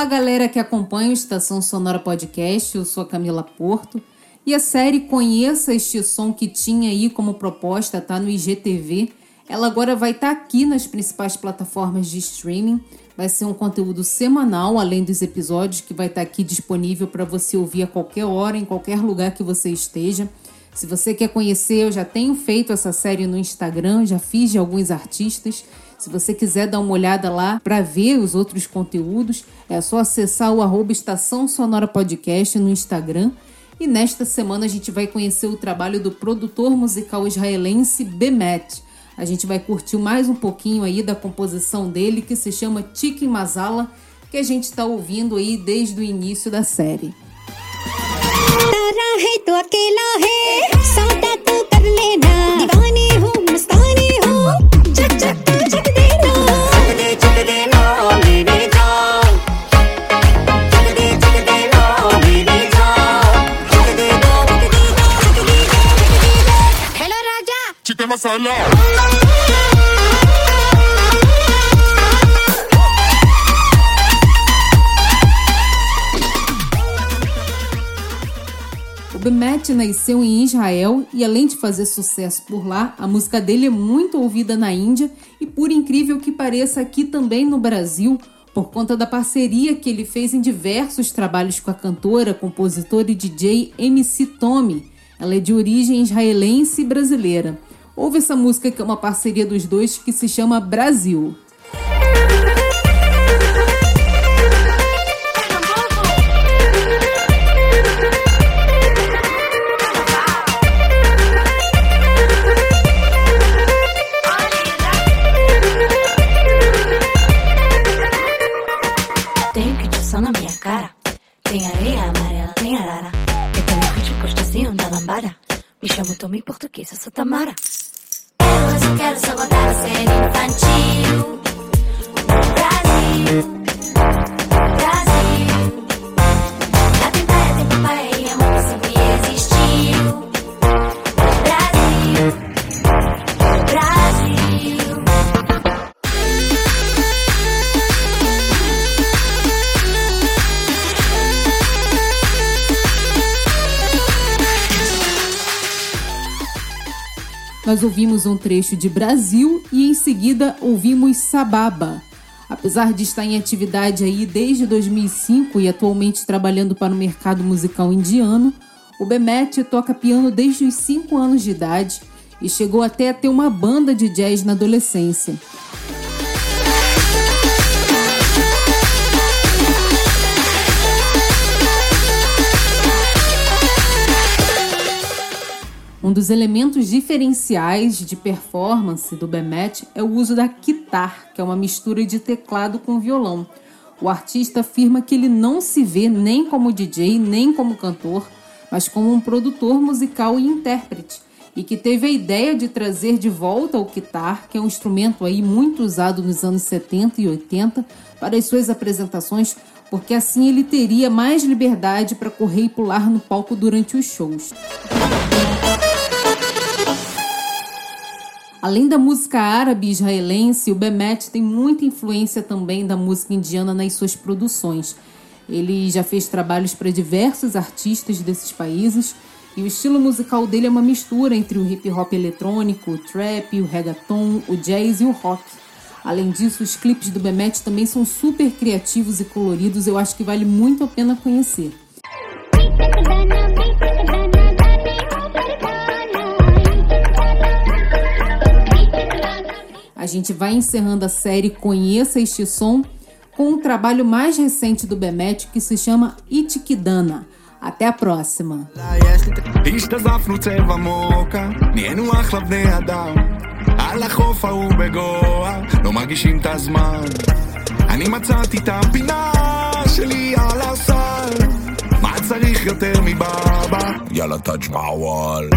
galera que acompanha o Estação Sonora Podcast, eu sou a Camila Porto. E a série Conheça Este Som que tinha aí como proposta, tá no IGTV. Ela agora vai estar tá aqui nas principais plataformas de streaming. Vai ser um conteúdo semanal, além dos episódios, que vai estar tá aqui disponível para você ouvir a qualquer hora, em qualquer lugar que você esteja. Se você quer conhecer, eu já tenho feito essa série no Instagram, já fiz de alguns artistas. Se você quiser dar uma olhada lá para ver os outros conteúdos, é só acessar o arroba Estação Sonora Podcast no Instagram. E nesta semana a gente vai conhecer o trabalho do produtor musical israelense Bemet. A gente vai curtir mais um pouquinho aí da composição dele que se chama Chicken Masala, que a gente está ouvindo aí desde o início da série. O Bemet nasceu em Israel e, além de fazer sucesso por lá, a música dele é muito ouvida na Índia e, por incrível que pareça, aqui também no Brasil, por conta da parceria que ele fez em diversos trabalhos com a cantora, compositora e DJ MC Tommy. Ela é de origem israelense e brasileira. Houve essa música que é uma parceria dos dois que se chama Brasil. Me chamo Português, eu sou Tamara. Eu quero só voltar a ser Nós ouvimos um trecho de Brasil e em seguida ouvimos Sababa. Apesar de estar em atividade aí desde 2005 e atualmente trabalhando para o mercado musical indiano, o Bemet toca piano desde os 5 anos de idade e chegou até a ter uma banda de jazz na adolescência. Um dos elementos diferenciais de performance do Bemet é o uso da guitar, que é uma mistura de teclado com violão. O artista afirma que ele não se vê nem como DJ, nem como cantor, mas como um produtor musical e intérprete, e que teve a ideia de trazer de volta o guitar, que é um instrumento aí muito usado nos anos 70 e 80, para as suas apresentações, porque assim ele teria mais liberdade para correr e pular no palco durante os shows. Além da música árabe israelense, o Bemet tem muita influência também da música indiana nas suas produções. Ele já fez trabalhos para diversos artistas desses países e o estilo musical dele é uma mistura entre o hip hop eletrônico, o trap, o reggaeton, o jazz e o rock. Além disso, os clipes do Bemet também são super criativos e coloridos, eu acho que vale muito a pena conhecer. A gente vai encerrando a série Conheça Este Som com um trabalho mais recente do Bemet que se chama Itikidana. Até a próxima. אני מצאתי את הפינה שלי על הסל מה צריך יותר מבאבא? יאללה תאג' מעוואל